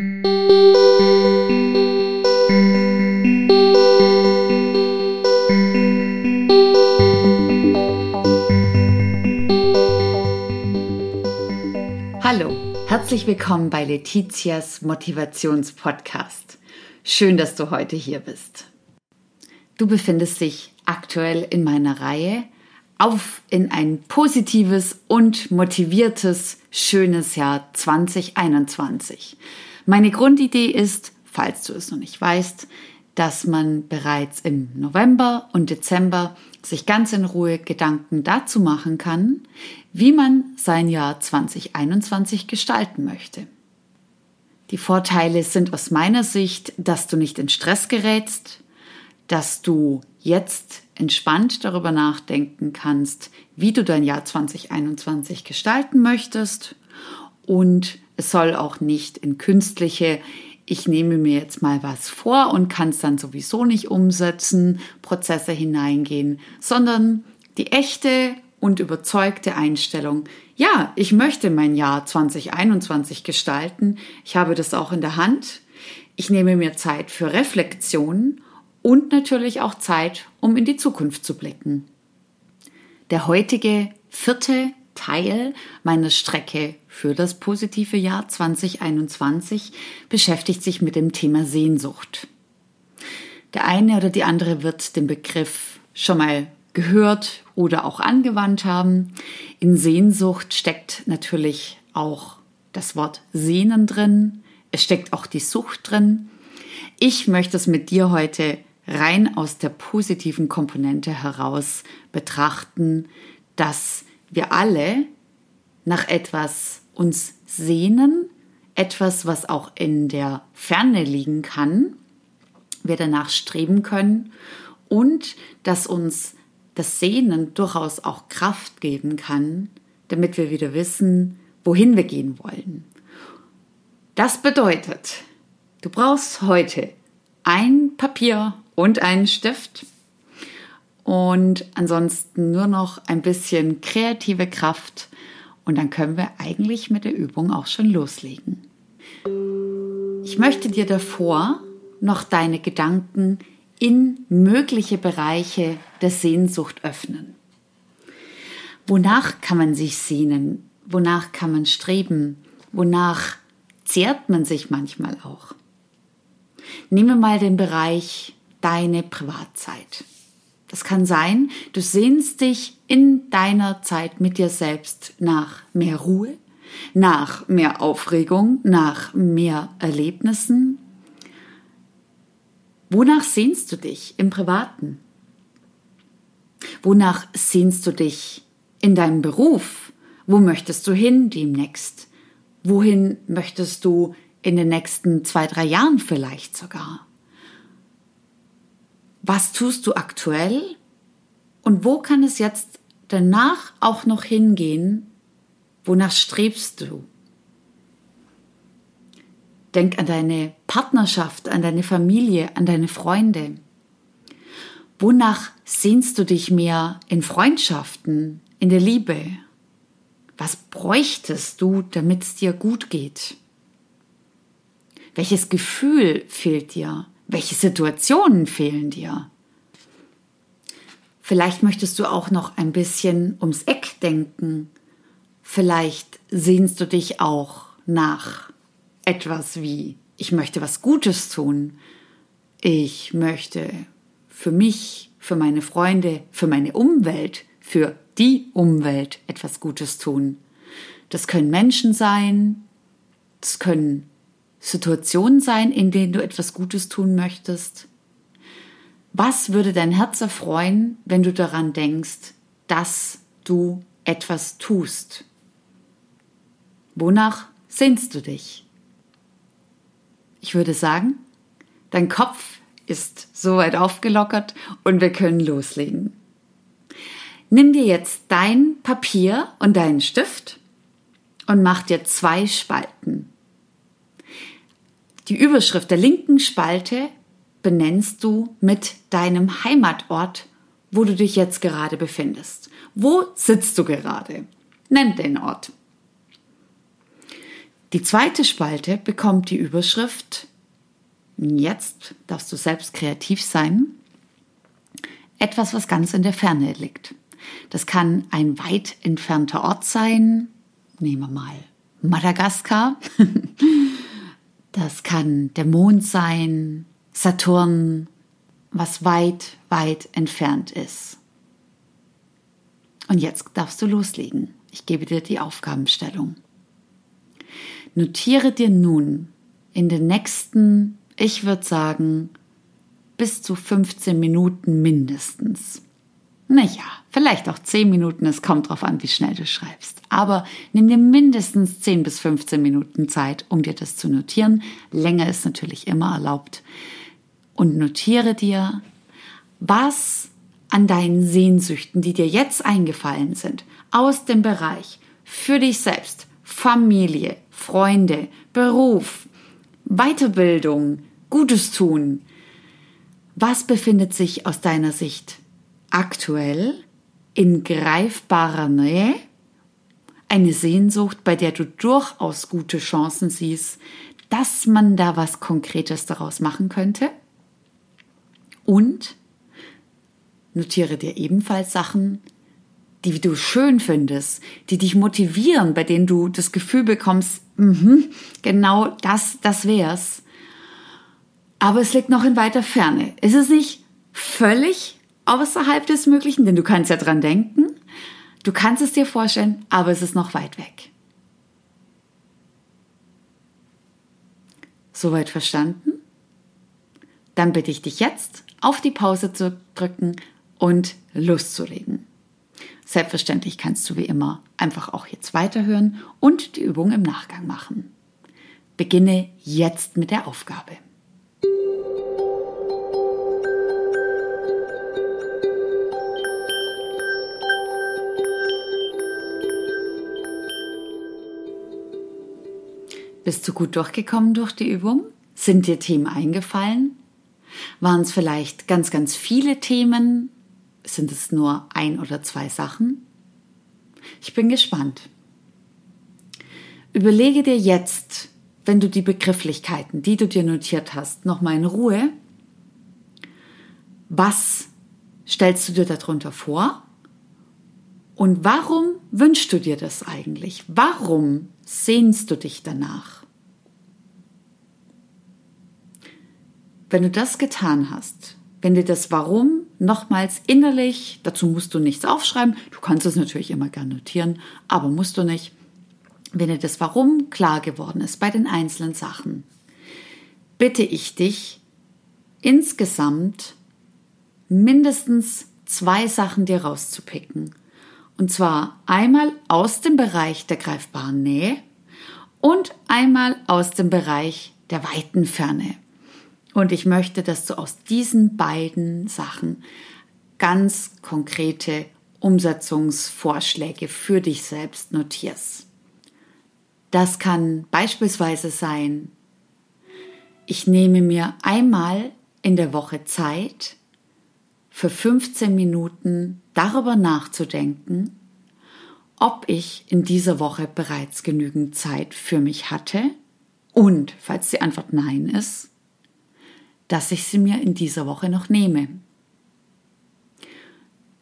Hallo, herzlich willkommen bei Letizias Motivationspodcast. Schön, dass du heute hier bist. Du befindest dich aktuell in meiner Reihe auf in ein positives und motiviertes, schönes Jahr 2021. Meine Grundidee ist, falls du es noch nicht weißt, dass man bereits im November und Dezember sich ganz in Ruhe Gedanken dazu machen kann, wie man sein Jahr 2021 gestalten möchte. Die Vorteile sind aus meiner Sicht, dass du nicht in Stress gerätst, dass du jetzt entspannt darüber nachdenken kannst, wie du dein Jahr 2021 gestalten möchtest. Und es soll auch nicht in künstliche, ich nehme mir jetzt mal was vor und kann es dann sowieso nicht umsetzen, Prozesse hineingehen, sondern die echte und überzeugte Einstellung, ja, ich möchte mein Jahr 2021 gestalten, ich habe das auch in der Hand, ich nehme mir Zeit für Reflexion und natürlich auch Zeit, um in die Zukunft zu blicken. Der heutige vierte Teil meiner Strecke für das positive Jahr 2021 beschäftigt sich mit dem Thema Sehnsucht. Der eine oder die andere wird den Begriff schon mal gehört oder auch angewandt haben. In Sehnsucht steckt natürlich auch das Wort Sehnen drin. Es steckt auch die Sucht drin. Ich möchte es mit dir heute rein aus der positiven Komponente heraus betrachten, dass wir alle nach etwas uns sehnen, etwas, was auch in der Ferne liegen kann, wir danach streben können und dass uns das Sehnen durchaus auch Kraft geben kann, damit wir wieder wissen, wohin wir gehen wollen. Das bedeutet, du brauchst heute ein Papier und einen Stift. Und ansonsten nur noch ein bisschen kreative Kraft. Und dann können wir eigentlich mit der Übung auch schon loslegen. Ich möchte dir davor noch deine Gedanken in mögliche Bereiche der Sehnsucht öffnen. Wonach kann man sich sehnen? Wonach kann man streben? Wonach zehrt man sich manchmal auch? Nehmen wir mal den Bereich deine Privatzeit. Das kann sein, du sehnst dich in deiner Zeit mit dir selbst nach mehr Ruhe, nach mehr Aufregung, nach mehr Erlebnissen. Wonach sehnst du dich im Privaten? Wonach sehnst du dich in deinem Beruf? Wo möchtest du hin demnächst? Wohin möchtest du in den nächsten zwei, drei Jahren vielleicht sogar? Was tust du aktuell und wo kann es jetzt danach auch noch hingehen, wonach strebst du? Denk an deine Partnerschaft, an deine Familie, an deine Freunde. Wonach sehnst du dich mehr in Freundschaften, in der Liebe? Was bräuchtest du, damit es dir gut geht? Welches Gefühl fehlt dir? Welche Situationen fehlen dir? Vielleicht möchtest du auch noch ein bisschen ums Eck denken. Vielleicht sehnst du dich auch nach etwas wie, ich möchte was Gutes tun. Ich möchte für mich, für meine Freunde, für meine Umwelt, für die Umwelt etwas Gutes tun. Das können Menschen sein, das können Situationen sein, in denen du etwas Gutes tun möchtest? Was würde dein Herz erfreuen, wenn du daran denkst, dass du etwas tust? Wonach sehnst du dich? Ich würde sagen, dein Kopf ist soweit aufgelockert und wir können loslegen. Nimm dir jetzt dein Papier und deinen Stift und mach dir zwei Spalten. Die Überschrift der linken Spalte benennst du mit deinem Heimatort, wo du dich jetzt gerade befindest. Wo sitzt du gerade? Nenn den Ort. Die zweite Spalte bekommt die Überschrift Jetzt darfst du selbst kreativ sein. Etwas, was ganz in der Ferne liegt. Das kann ein weit entfernter Ort sein. Nehmen wir mal Madagaskar. Das kann der Mond sein, Saturn, was weit, weit entfernt ist. Und jetzt darfst du loslegen. Ich gebe dir die Aufgabenstellung. Notiere dir nun in den nächsten, ich würde sagen, bis zu 15 Minuten mindestens. Naja, vielleicht auch 10 Minuten, es kommt drauf an, wie schnell du schreibst. Aber nimm dir mindestens 10 bis 15 Minuten Zeit, um dir das zu notieren. Länger ist natürlich immer erlaubt. Und notiere dir, was an deinen Sehnsüchten, die dir jetzt eingefallen sind, aus dem Bereich für dich selbst, Familie, Freunde, Beruf, Weiterbildung, Gutes tun. Was befindet sich aus deiner Sicht aktuell in greifbarer Nähe? Eine Sehnsucht, bei der du durchaus gute Chancen siehst, dass man da was Konkretes daraus machen könnte? Und notiere dir ebenfalls Sachen, die du schön findest, die dich motivieren, bei denen du das Gefühl bekommst, mh, genau das, das wär's. Aber es liegt noch in weiter Ferne. Ist es nicht völlig außerhalb des Möglichen? Denn du kannst ja dran denken, du kannst es dir vorstellen, aber es ist noch weit weg. Soweit verstanden? Dann bitte ich dich jetzt, auf die Pause zu drücken und loszulegen. Selbstverständlich kannst du wie immer einfach auch jetzt weiterhören und die Übung im Nachgang machen. Beginne jetzt mit der Aufgabe. Bist du gut durchgekommen durch die Übung? Sind dir Themen eingefallen? Waren es vielleicht ganz, ganz viele Themen? Sind es nur ein oder zwei Sachen? Ich bin gespannt. Überlege dir jetzt, wenn du die Begrifflichkeiten, die du dir notiert hast, nochmal in Ruhe, was stellst du dir darunter vor? Und warum wünschst du dir das eigentlich? Warum sehnst du dich danach? Wenn du das getan hast, wenn dir das Warum nochmals innerlich, dazu musst du nichts aufschreiben, du kannst es natürlich immer gerne notieren, aber musst du nicht. Wenn dir das Warum klar geworden ist bei den einzelnen Sachen, bitte ich dich, insgesamt mindestens zwei Sachen dir rauszupicken. Und zwar einmal aus dem Bereich der greifbaren Nähe und einmal aus dem Bereich der weiten Ferne. Und ich möchte, dass du aus diesen beiden Sachen ganz konkrete Umsetzungsvorschläge für dich selbst notierst. Das kann beispielsweise sein, ich nehme mir einmal in der Woche Zeit, für 15 Minuten darüber nachzudenken, ob ich in dieser Woche bereits genügend Zeit für mich hatte und, falls die Antwort Nein ist, dass ich sie mir in dieser Woche noch nehme.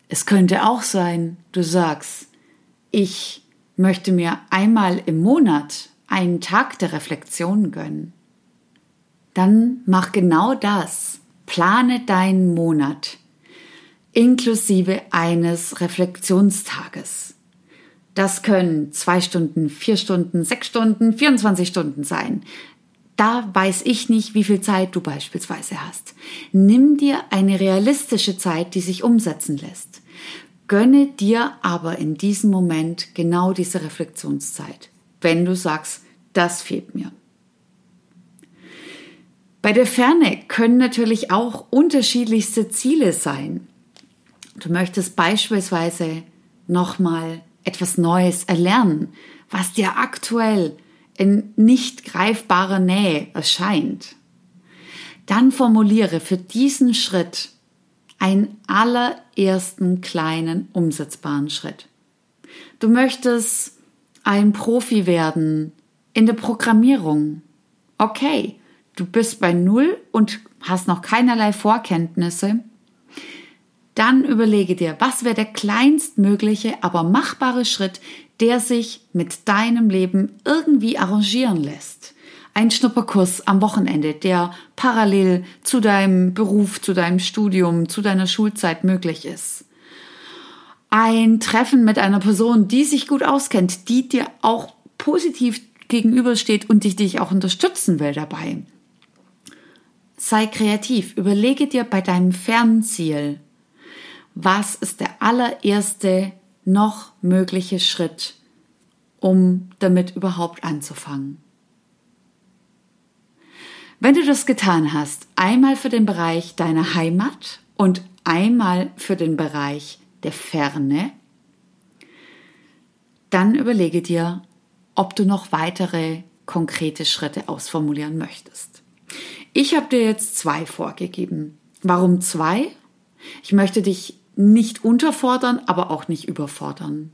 Es könnte auch sein, du sagst, ich möchte mir einmal im Monat einen Tag der Reflexion gönnen. Dann mach genau das. Plane deinen Monat inklusive eines Reflexionstages. Das können zwei Stunden, vier Stunden, sechs Stunden, 24 Stunden sein. Da weiß ich nicht, wie viel Zeit du beispielsweise hast. Nimm dir eine realistische Zeit, die sich umsetzen lässt. Gönne dir aber in diesem Moment genau diese Reflexionszeit, wenn du sagst, das fehlt mir. Bei der Ferne können natürlich auch unterschiedlichste Ziele sein. Du möchtest beispielsweise nochmal etwas Neues erlernen, was dir aktuell in nicht greifbarer Nähe erscheint, dann formuliere für diesen Schritt einen allerersten kleinen umsetzbaren Schritt. Du möchtest ein Profi werden in der Programmierung. Okay, du bist bei Null und hast noch keinerlei Vorkenntnisse. Dann überlege dir, was wäre der kleinstmögliche, aber machbare Schritt, der sich mit deinem Leben irgendwie arrangieren lässt. Ein Schnupperkurs am Wochenende, der parallel zu deinem Beruf, zu deinem Studium, zu deiner Schulzeit möglich ist. Ein Treffen mit einer Person, die sich gut auskennt, die dir auch positiv gegenübersteht und dich, dich auch unterstützen will dabei. Sei kreativ, überlege dir bei deinem Fernziel, was ist der allererste noch mögliche Schritt, um damit überhaupt anzufangen. Wenn du das getan hast, einmal für den Bereich deiner Heimat und einmal für den Bereich der Ferne, dann überlege dir, ob du noch weitere konkrete Schritte ausformulieren möchtest. Ich habe dir jetzt zwei vorgegeben. Warum zwei? Ich möchte dich nicht unterfordern, aber auch nicht überfordern.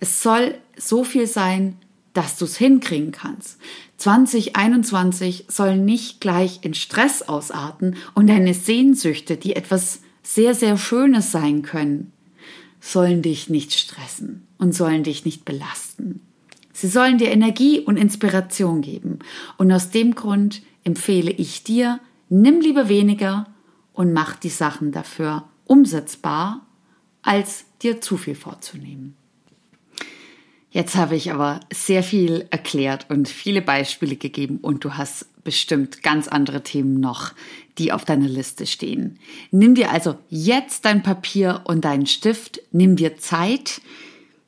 Es soll so viel sein, dass du es hinkriegen kannst. 2021 soll nicht gleich in Stress ausarten und deine Sehnsüchte, die etwas sehr, sehr Schönes sein können, sollen dich nicht stressen und sollen dich nicht belasten. Sie sollen dir Energie und Inspiration geben. Und aus dem Grund empfehle ich dir, nimm lieber weniger und mach die Sachen dafür umsetzbar, als dir zu viel vorzunehmen. Jetzt habe ich aber sehr viel erklärt und viele Beispiele gegeben und du hast bestimmt ganz andere Themen noch, die auf deiner Liste stehen. Nimm dir also jetzt dein Papier und deinen Stift, nimm dir Zeit,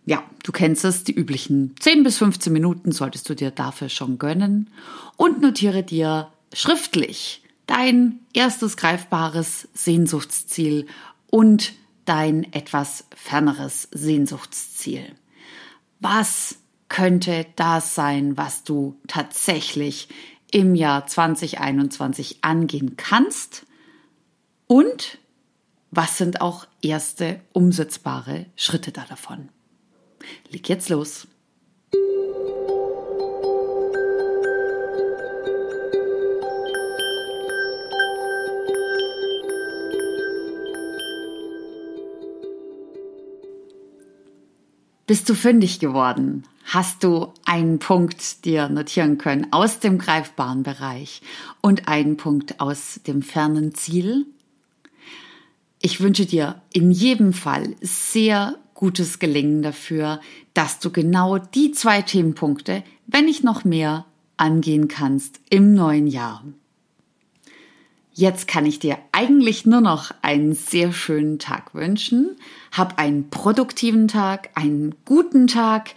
ja, du kennst es, die üblichen 10 bis 15 Minuten solltest du dir dafür schon gönnen und notiere dir schriftlich dein erstes greifbares Sehnsuchtsziel und dein etwas ferneres Sehnsuchtsziel. Was könnte das sein, was du tatsächlich im Jahr 2021 angehen kannst? Und was sind auch erste umsetzbare Schritte da davon? Leg jetzt los. Bist du fündig geworden? Hast du einen Punkt dir notieren können aus dem greifbaren Bereich und einen Punkt aus dem fernen Ziel? Ich wünsche dir in jedem Fall sehr gutes Gelingen dafür, dass du genau die zwei Themenpunkte, wenn nicht noch mehr, angehen kannst im neuen Jahr. Jetzt kann ich dir eigentlich nur noch einen sehr schönen Tag wünschen. Hab einen produktiven Tag, einen guten Tag.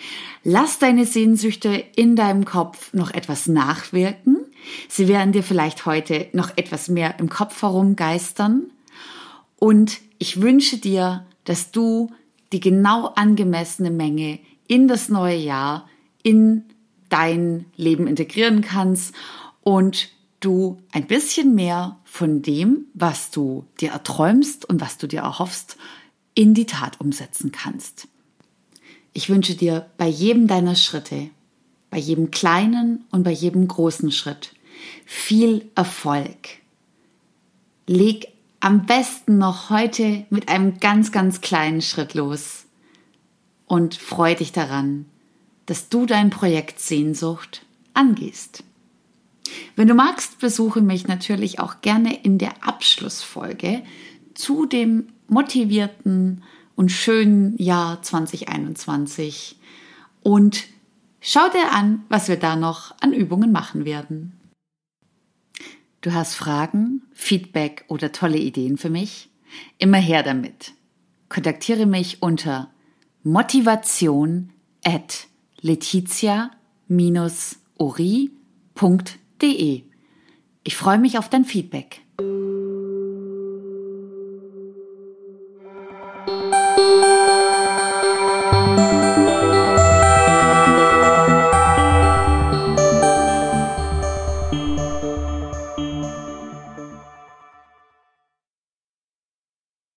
Lass deine Sehnsüchte in deinem Kopf noch etwas nachwirken. Sie werden dir vielleicht heute noch etwas mehr im Kopf herumgeistern. Und ich wünsche dir, dass du die genau angemessene Menge in das neue Jahr in dein Leben integrieren kannst und du ein bisschen mehr von dem, was du dir erträumst und was du dir erhoffst, in die Tat umsetzen kannst. Ich wünsche dir bei jedem deiner Schritte, bei jedem kleinen und bei jedem großen Schritt viel Erfolg. Leg am besten noch heute mit einem ganz, ganz kleinen Schritt los und freu dich daran, dass du dein Projekt Sehnsucht angehst. Wenn du magst, besuche mich natürlich auch gerne in der Abschlussfolge zu dem motivierten und schönen Jahr 2021 und schau dir an, was wir da noch an Übungen machen werden. Du hast Fragen, Feedback oder tolle Ideen für mich? Immer her damit. Kontaktiere mich unter motivation at letizia-ori.de. Ich freue mich auf dein Feedback.